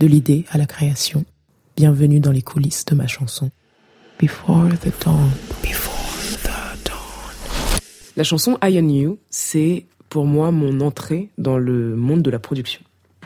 de l'idée à la création. Bienvenue dans les coulisses de ma chanson. Before the dawn, before the dawn. La chanson I on You, c'est pour moi mon entrée dans le monde de la production.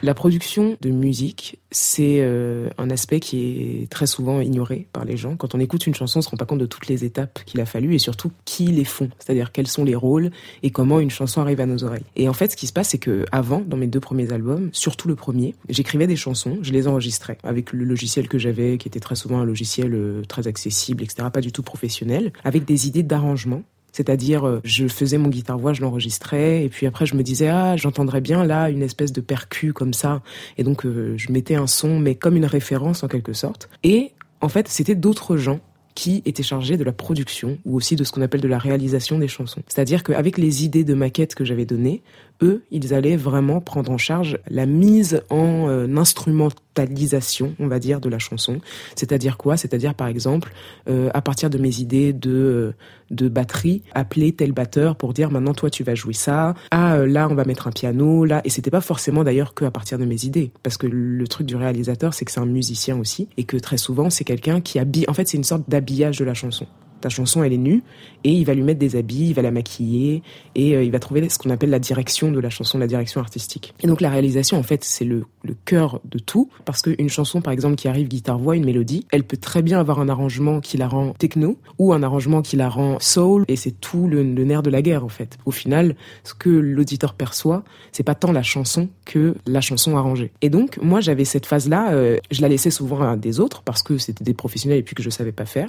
La production de musique, c'est euh, un aspect qui est très souvent ignoré par les gens. Quand on écoute une chanson, on se rend pas compte de toutes les étapes qu'il a fallu et surtout qui les font, c'est-à-dire quels sont les rôles et comment une chanson arrive à nos oreilles. Et en fait, ce qui se passe, c'est que avant, dans mes deux premiers albums, surtout le premier, j'écrivais des chansons, je les enregistrais avec le logiciel que j'avais, qui était très souvent un logiciel euh, très accessible, etc., pas du tout professionnel, avec des idées d'arrangement c'est-à-dire, euh, je faisais mon guitare-voix, je l'enregistrais, et puis après je me disais, ah, j'entendrais bien là une espèce de percu comme ça. Et donc euh, je mettais un son, mais comme une référence en quelque sorte. Et en fait, c'était d'autres gens qui étaient chargés de la production ou aussi de ce qu'on appelle de la réalisation des chansons. C'est-à-dire qu'avec les idées de maquettes que j'avais données, eux, ils allaient vraiment prendre en charge la mise en euh, instrumentalisation, on va dire, de la chanson. C'est-à-dire quoi? C'est-à-dire, par exemple, euh, à partir de mes idées de, euh, de batterie, appeler tel batteur pour dire maintenant, toi, tu vas jouer ça. Ah, là, on va mettre un piano, là. Et c'était pas forcément d'ailleurs que à partir de mes idées. Parce que le truc du réalisateur, c'est que c'est un musicien aussi. Et que très souvent, c'est quelqu'un qui habille. En fait, c'est une sorte d'habillage de la chanson ta chanson elle est nue et il va lui mettre des habits, il va la maquiller et euh, il va trouver ce qu'on appelle la direction de la chanson, la direction artistique. Et donc la réalisation en fait c'est le, cœur de tout parce qu'une chanson par exemple qui arrive guitare-voix, une mélodie, elle peut très bien avoir un arrangement qui la rend techno ou un arrangement qui la rend soul et c'est tout le, nerf de la guerre en fait. Au final, ce que l'auditeur perçoit, c'est pas tant la chanson que la chanson arrangée. Et donc moi j'avais cette phase là, euh, je la laissais souvent à des autres parce que c'était des professionnels et puis que je savais pas faire.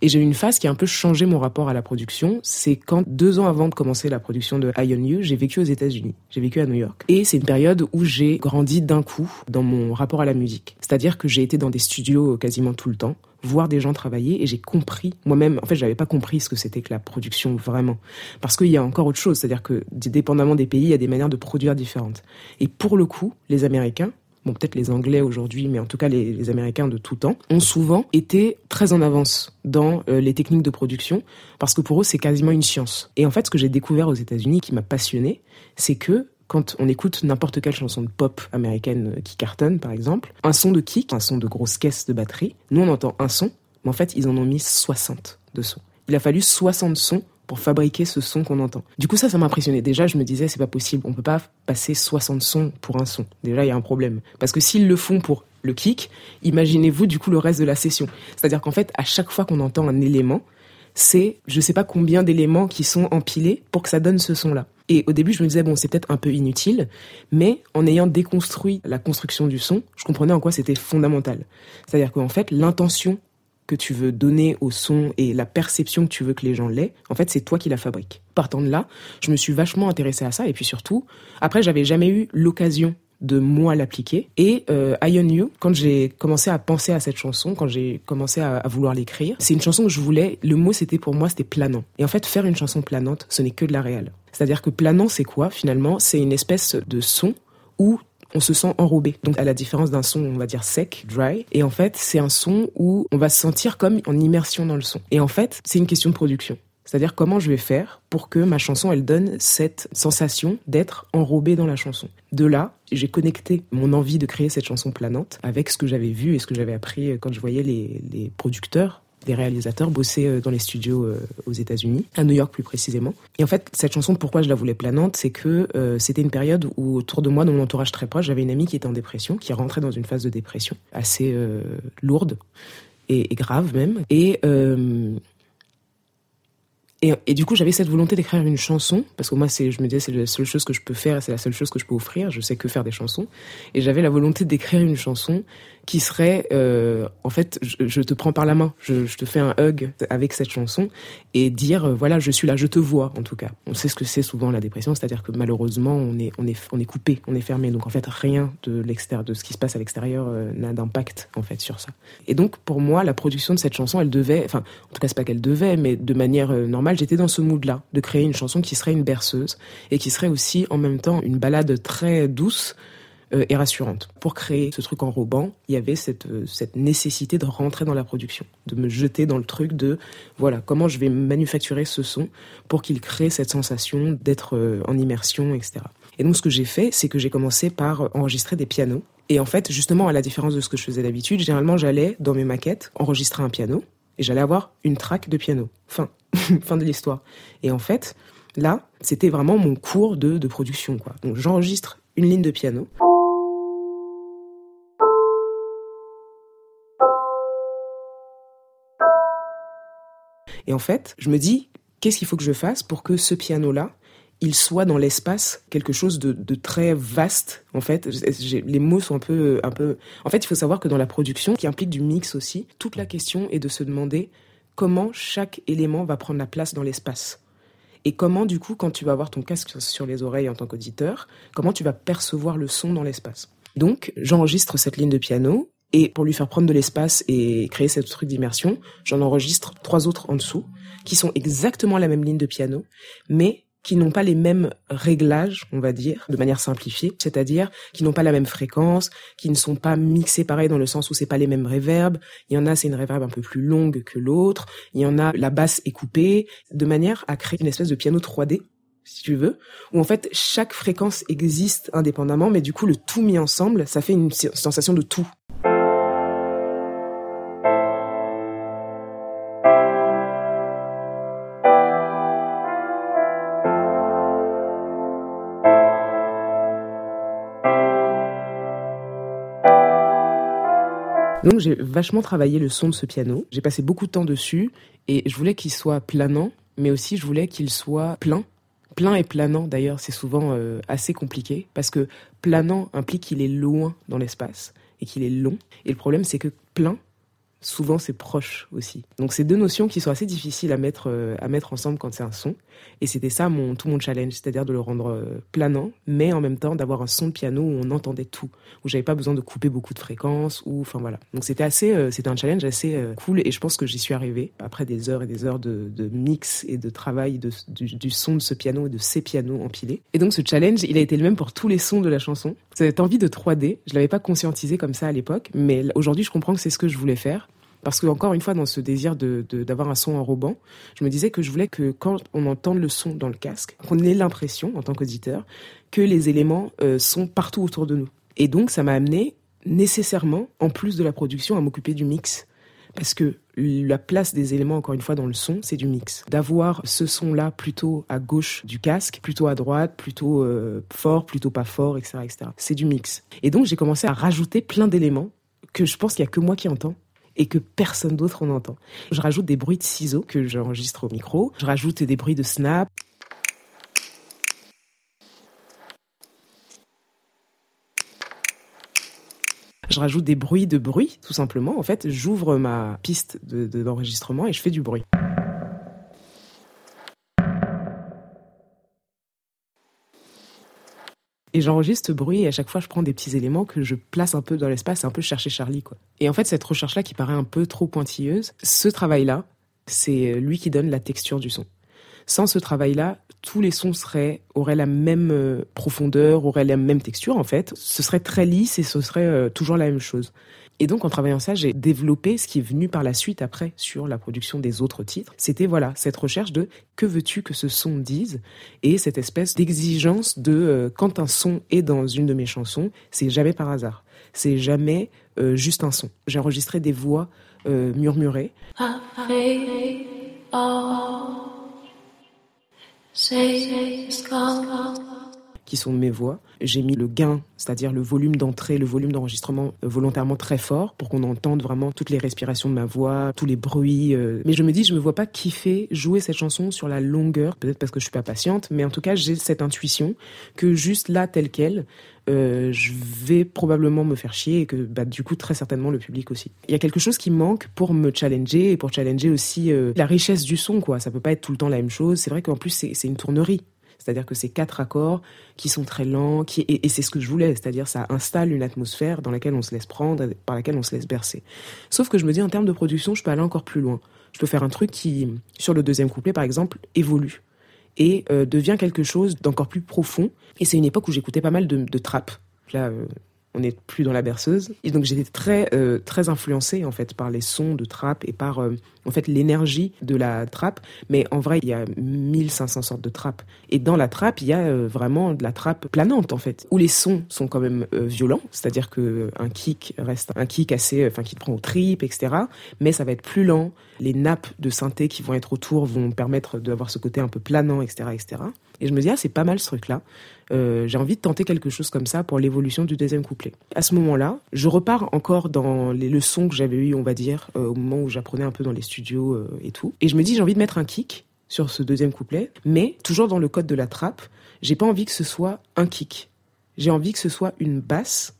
Et j'ai eu une phase qui a un peu changé mon rapport à la production. C'est quand, deux ans avant de commencer la production de Ion You, j'ai vécu aux États-Unis. J'ai vécu à New York. Et c'est une période où j'ai grandi d'un coup dans mon rapport à la musique. C'est-à-dire que j'ai été dans des studios quasiment tout le temps voir des gens travailler et j'ai compris moi-même en fait j'avais pas compris ce que c'était que la production vraiment parce qu'il y a encore autre chose c'est-à-dire que dépendamment des pays il y a des manières de produire différentes et pour le coup les américains peut-être les Anglais aujourd'hui, mais en tout cas les, Américains de tout temps, ont souvent été très en avance dans euh, les techniques de production, parce que pour eux c'est quasiment une science. Et en fait ce que j'ai découvert aux États-Unis qui m'a passionné, c'est que quand on écoute n'importe quelle chanson de pop américaine euh, qui cartonne, par exemple, un son de kick, un son de grosse caisse de batterie, nous on entend un son, mais en fait ils en ont mis 60 de sons. Il a fallu 60 sons pour fabriquer ce son qu'on entend. Du coup, ça, ça m'a impressionné. Déjà, je me disais, c'est pas possible. On peut pas passer 60 sons pour un son. Déjà, il y a un problème. Parce que s'ils le font pour le kick, imaginez-vous, du coup, le reste de la session. C'est-à-dire qu'en fait, à chaque fois qu'on entend un élément, c'est je sais pas combien d'éléments qui sont empilés pour que ça donne ce son-là. Et au début, je me disais, bon, c'est peut-être un peu inutile, mais en ayant déconstruit la construction du son, je comprenais en quoi c'était fondamental. C'est-à-dire qu'en fait, l'intention que tu veux donner au son et la perception que tu veux que les gens l'aient, en fait, c'est toi qui la fabrique. Partant de là, je me suis vachement intéressée à ça et puis surtout, après, j'avais jamais eu l'occasion de moi l'appliquer. Et euh, I You, quand j'ai commencé à penser à cette chanson, quand j'ai commencé à, à vouloir l'écrire, c'est une chanson que je voulais, le mot c'était pour moi, c'était planant. Et en fait, faire une chanson planante, ce n'est que de la réelle. C'est-à-dire que planant, c'est quoi finalement? C'est une espèce de son où on se sent enrobé. Donc à la différence d'un son, on va dire sec, dry, et en fait c'est un son où on va se sentir comme en immersion dans le son. Et en fait c'est une question de production. C'est-à-dire comment je vais faire pour que ma chanson, elle donne cette sensation d'être enrobé dans la chanson. De là, j'ai connecté mon envie de créer cette chanson planante avec ce que j'avais vu et ce que j'avais appris quand je voyais les, les producteurs des réalisateurs bossaient euh, dans les studios euh, aux États-Unis, à New York plus précisément. Et en fait, cette chanson, pourquoi je la voulais planante, c'est que euh, c'était une période où autour de moi, dans mon entourage très proche, j'avais une amie qui était en dépression, qui rentrait dans une phase de dépression assez lourde et, grave même. Et et, et, du coup, j'avais cette volonté d'écrire une chanson, parce que moi, c'est, je me disais, c'est la seule chose que je peux faire, c'est la seule chose que je peux offrir, je sais que faire des chansons. Et j'avais la volonté d'écrire une chanson qui serait, euh, en fait, je, je, te prends par la main, je, je, te fais un hug avec cette chanson et dire, euh, voilà, je suis là, je te vois, en tout cas. On sait ce que c'est souvent la dépression, c'est-à-dire que malheureusement, on est, on est, on est coupé, on est fermé. Donc en fait, rien de l'extérieur, de ce qui se passe à l'extérieur, euh, n'a d'impact en fait sur ça. Et donc pour moi, la production de cette chanson, elle devait, enfin, en tout cas, c'est pas qu'elle devait, mais de manière euh, normale, j'étais dans ce mood-là, de créer une chanson qui serait une berceuse et qui serait aussi en même temps une balade très douce et rassurante. Pour créer ce truc enrobant, il y avait cette, euh, cette nécessité de rentrer dans la production, de me jeter dans le truc de voilà comment je vais manufacturer ce son pour qu'il crée cette sensation d'être euh, en immersion, etc. Et donc ce que j'ai fait, c'est que j'ai commencé par enregistrer des pianos Et en fait, justement, à la différence de ce que je faisais d'habitude, généralement, j'allais dans mes maquettes enregistrer un piano et j'allais avoir une track de piano. Fin, fin de l'histoire. Et en fait, là, c'était vraiment mon cours de, de production, quoi. Donc, j'enregistre une ligne de piano. Et en fait, je me dis, qu'est-ce qu'il faut que je fasse pour que ce piano-là, il soit dans l'espace quelque chose de, très vaste. En fait, les mots sont un peu, un peu. En fait, il faut savoir que dans la production, qui implique du mix aussi, toute la question est de se demander comment chaque élément va prendre la place dans l'espace. Et comment, du coup, quand tu vas avoir ton casque sur les oreilles en tant qu'auditeur, comment tu vas percevoir le son dans l'espace? Donc, j'enregistre cette ligne de piano, et pour lui faire prendre de l'espace et créer ce truc d'immersion, j'en enregistre trois autres en dessous, qui sont exactement la même ligne de piano, mais qui n'ont pas les mêmes réglages, on va dire, de manière simplifiée, c'est-à-dire qui n'ont pas la même fréquence, qui ne sont pas mixés pareil dans le sens où c'est pas les mêmes réverbes. Il y en a, c'est une réverb un peu plus longue que l'autre. Il y en a, la basse est coupée, de manière à créer une espèce de piano 3D si tu veux, où en fait chaque fréquence existe indépendamment, mais du coup le tout mis ensemble, ça fait une sensation de tout. Donc j'ai vachement travaillé le son de ce piano. J'ai passé beaucoup de temps dessus et je voulais qu'il soit planant, mais aussi je voulais qu'il soit plein. Plein et planant d'ailleurs, c'est souvent euh, assez compliqué parce que planant implique qu'il est loin dans l'espace et qu'il est long. Et le problème c'est que plein, souvent c'est proche aussi. Donc c'est deux notions qui sont assez difficiles à mettre euh, à mettre ensemble quand c'est un son. Et c'était ça mon tout mon challenge, c'est-à-dire de le rendre euh, planant, mais en même temps d'avoir un son de piano où on entendait tout, où j'avais pas besoin de couper beaucoup de fréquences ou voilà. Donc c'était assez euh, c'était un challenge assez cool et je pense que j'y suis arrivé après des heures et des heures de, mix et de travail du, son de ce piano et de ces pianos empilés. Et donc ce challenge, il a été le même pour tous les sons de la chanson. Cette envie de 3D, je l'avais pas conscientisé comme ça à l'époque, mais aujourd'hui je comprends que c'est ce que je voulais faire parce que encore une fois, dans ce désir de d'avoir un son enrobant, je me disais que je voulais que quand on entende le son dans le casque, qu'on ait l'impression, en tant qu'auditeur, que les éléments euh, sont partout autour de nous. Et donc, ça m'a amené nécessairement, en plus de la production, à m'occuper du mix. Parce que la place des éléments, encore une fois, dans le son, c'est du mix? D'avoir ce son-là plutôt à gauche du casque, plutôt à droite, plutôt euh, fort, plutôt pas fort, etc. C'est du mix. Et donc, j'ai commencé à rajouter plein d'éléments que je pense qu'il n'y a que moi qui entends et que personne d'autre en entend. Je rajoute des bruits de ciseaux que j'enregistre au micro. Je rajoute des bruits de snap. Je rajoute des bruits de bruit, tout simplement. En fait, j'ouvre ma piste d'enregistrement et je fais du bruit. Et j'enregistre ce bruit et à chaque fois je prends des petits éléments que je place un peu dans l'espace, un peu chercher Charlie quoi. Et en fait cette recherche là qui paraît un peu trop pointilleuse, ce travail là, c'est lui qui donne la texture du son. Sans ce travail là, tous les sons auraient la même euh, profondeur, auraient la même texture en fait. Ce serait très lisse et ce serait euh, toujours la même chose. Et donc, en travaillant ça, j'ai développé ce qui est venu par la suite après sur la production des autres titres. C'était voilà cette recherche de que veux-tu que ce son dise et cette espèce d'exigence de euh, quand un son est dans une de mes chansons, c'est jamais par hasard. C'est jamais juste un son. J'ai enregistré des voix murmurées Say, say, qui sont mes voix. J'ai mis le gain, c'est-à-dire le volume d'entrée, le volume d'enregistrement euh, volontairement très fort pour qu'on entende vraiment toutes les respirations de ma voix, tous les bruits. Euh. Mais je me dis, je me vois pas kiffer jouer cette chanson sur la longueur, peut-être parce que je suis pas patiente, mais en tout cas, j'ai cette intuition que juste là, tel quel, euh, je vais probablement me faire chier et que bah, du coup très certainement le public aussi. Il y a quelque chose qui manque pour me challenger et pour challenger aussi la richesse du son quoi. Ça peut pas être tout le temps la même chose. C'est vrai qu'en plus c'est une tournerie. C'est-à-dire que c'est quatre accords qui sont très lents, qui, et, c'est ce que je voulais, c'est-à-dire ça installe une atmosphère dans laquelle on se laisse prendre, par laquelle on se laisse bercer. Sauf que je me dis en termes de production, je peux aller encore plus loin. Je peux faire un truc qui, sur le deuxième couplet par exemple, évolue et euh, devient quelque chose d'encore plus profond. Et c'est une époque où j'écoutais pas mal de, de trap. Là, euh, on n'est plus dans la berceuse. Et donc j'étais très euh, très influencée en fait par les sons de trap et par en fait l'énergie de la trap. Mais en vrai, il y a 1500 sortes de trap. Et dans la trap, il y a euh, vraiment de la trap planante en fait, où les sons sont quand même violents, c'est-à-dire que un kick reste un kick assez, enfin qui te prend au trip, etc. Mais ça va être plus lent. Les nappes de synthé qui vont être autour vont permettre d'avoir ce côté un peu planant, etc., etc. Et je me dis, ah, c'est pas mal ce truc-là. Euh, j'ai envie de tenter quelque chose comme ça pour l'évolution du deuxième couplet. À ce moment-là, je repars encore dans les leçons que j'avais eues, on va dire, euh, au moment où j'apprenais un peu dans les studios euh, et tout. Et je me dis, j'ai envie de mettre un kick sur ce deuxième couplet, mais toujours dans le code de la trappe, j'ai pas envie que ce soit un kick. J'ai envie que ce soit une basse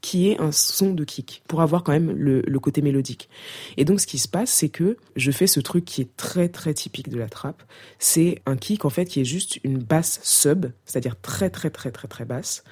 qui est un son de kick pour avoir quand même le, côté mélodique. Et donc ce qui se passe, c'est que je fais ce truc qui est très très typique de la trappe. C'est un kick en fait qui est juste une basse sub, c'est-à-dire très très très très très basse,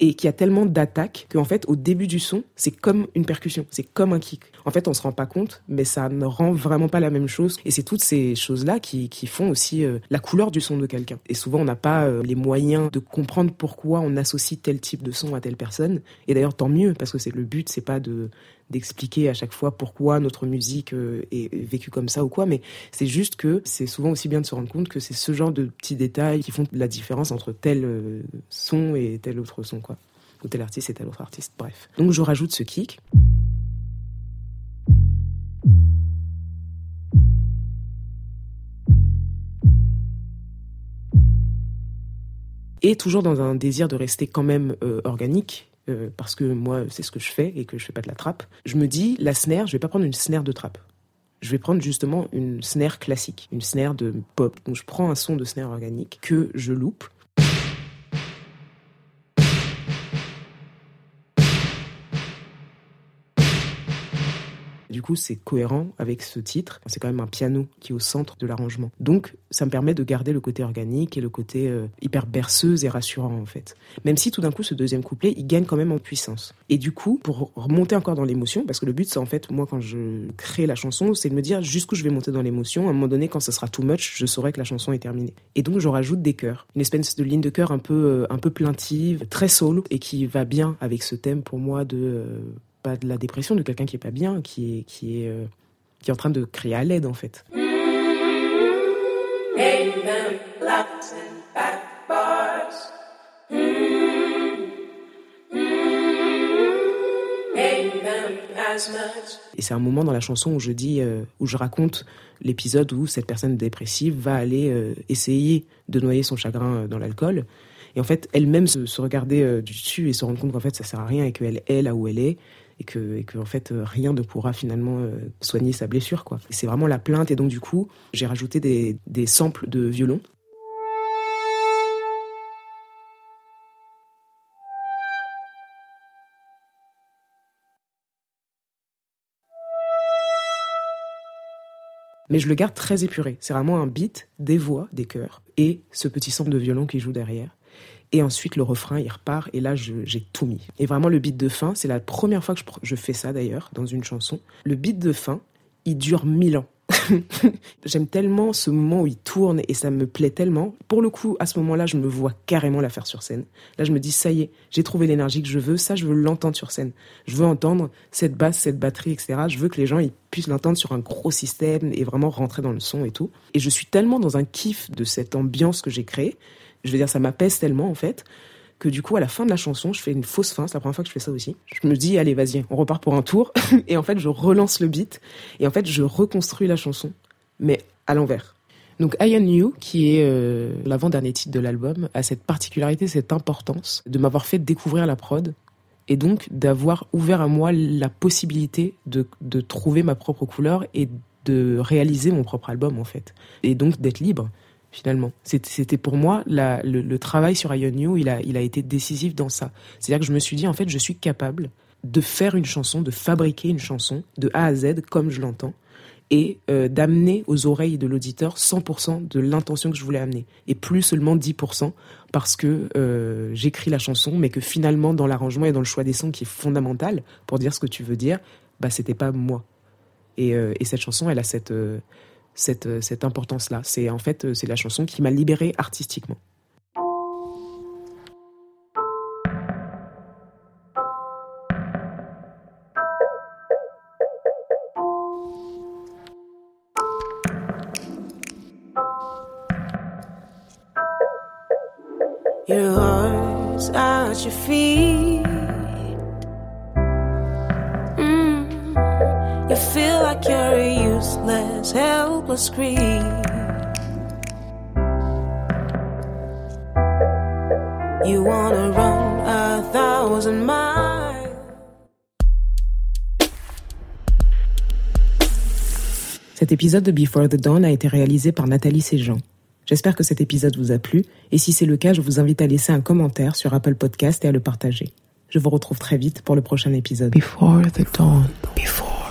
et qui a tellement d'attaques qu'en fait au début du son, c'est comme une percussion, c'est comme un kick. En fait, on se rend pas compte, mais ça ne rend vraiment pas la même chose. Et c'est toutes ces choses-là qui, qui font aussi euh, la couleur du son de quelqu'un. Et souvent, on n'a pas euh, les moyens de comprendre pourquoi on associe tel type de son à telle personne. Et d'ailleurs, tant mieux, parce que c'est le but, c'est pas de d'expliquer à chaque fois pourquoi notre musique euh, est vécue comme ça ou quoi, mais c'est juste que c'est souvent aussi bien de se rendre compte que c'est ce genre de petits détails qui font la différence entre tel son et tel autre son, quoi. Ou tel artiste et tel autre artiste, bref. Donc je rajoute ce kick. Et toujours dans un désir de rester quand même euh, organique, euh, parce que moi c'est ce que je fais et que je fais pas de la trappe, je me dis la snare, je vais pas prendre une snare de trappe. Je vais prendre justement une snare classique, une snare de pop. Donc je prends un son de snare organique que je loupe Du coup, c'est cohérent avec ce titre. C'est quand même un piano qui est au centre de l'arrangement. Donc, ça me permet de garder le côté organique et le côté euh, hyper berceuse et rassurant, en fait. Même si tout d'un coup, ce deuxième couplet, il gagne quand même en puissance. Et du coup, pour remonter encore dans l'émotion, parce que le but, c'est en fait, moi, quand je crée la chanson, c'est de me dire jusqu'où je vais monter dans l'émotion. À un moment donné, quand ce sera too much, je saurai que la chanson est terminée. Et donc, je rajoute des chœurs. Une espèce de ligne de chœur un peu, euh, un peu plaintive, très soul, et qui va bien avec ce thème pour moi de euh, pas de la dépression de quelqu'un qui est pas bien, qui est, qui est, euh, qui est en train de crier à l'aide en fait. Et c'est un moment dans la chanson où je dis, euh, où je raconte l'épisode où cette personne dépressive va aller euh, essayer de noyer son chagrin dans l'alcool. Et en fait, elle-même se, regarder du dessus et se rendre compte qu'en fait, ça sert à rien et qu'elle est là où elle est et que, en fait euh, rien ne pourra finalement euh, soigner sa blessure quoi. C'est vraiment la plainte et donc du coup j'ai rajouté des, des samples de violon mais je le garde très épuré. C'est vraiment un beat, des voix, des chœurs et ce petit sample de violon qui joue derrière. Et ensuite, le refrain, il repart. Et là, j'ai tout mis. Et vraiment, le beat de fin, c'est la première fois que je, fais ça d'ailleurs, dans une chanson. Le beat de fin, il dure mille ans. J'aime tellement ce moment où il tourne et ça me plaît tellement. Pour le coup, à ce moment-là, je me vois carrément la faire sur scène. Là, je me dis, ça y est, j'ai trouvé l'énergie que je veux. Ça, je veux l'entendre sur scène. Je veux entendre cette basse, cette batterie, etc. Je veux que les gens ils puissent l'entendre sur un gros système et vraiment rentrer dans le son et tout. Et je suis tellement dans un kiff de cette ambiance que j'ai créée je veux dire, ça m'apaise tellement, en fait, que du coup, à la fin de la chanson, je fais une fausse fin. C'est la première fois que je fais ça aussi. Je me dis, allez, vas-y, on repart pour un tour. et en fait, je relance le beat. Et en fait, je reconstruis la chanson, mais à l'envers. Donc I Am You, qui est euh, l'avant-dernier titre de l'album, a cette particularité, cette importance de m'avoir fait découvrir la prod et donc d'avoir ouvert à moi la possibilité de, de trouver ma propre couleur et de réaliser mon propre album en fait. Et donc d'être libre finalement. C'était pour moi le, travail sur Ion You, il a, été décisif dans ça. C'est-à-dire que je me suis dit en fait, je suis capable de faire une chanson, de fabriquer une chanson de A à Z comme je l'entends et euh, d'amener aux oreilles de l'auditeur 100% de l'intention que je voulais amener et plus seulement 10% parce que euh, j'écris la chanson mais que finalement dans l'arrangement et dans le choix des sons qui est fondamental pour dire ce que tu veux dire, bah c'était pas moi. Et, euh, et, cette chanson, elle a cette cette, euh, cette importance-là. C'est en fait euh, c'est la chanson qui m'a libérée artistiquement. Helpless creep. You wanna run a thousand miles. Cet épisode de Before the Dawn a été réalisé par Nathalie Séjean. J'espère que cet épisode vous a plu, et si c'est le cas, je vous invite à laisser un commentaire sur Apple Podcast et à le partager. Je vous retrouve très vite pour le prochain épisode. Before the dawn. Before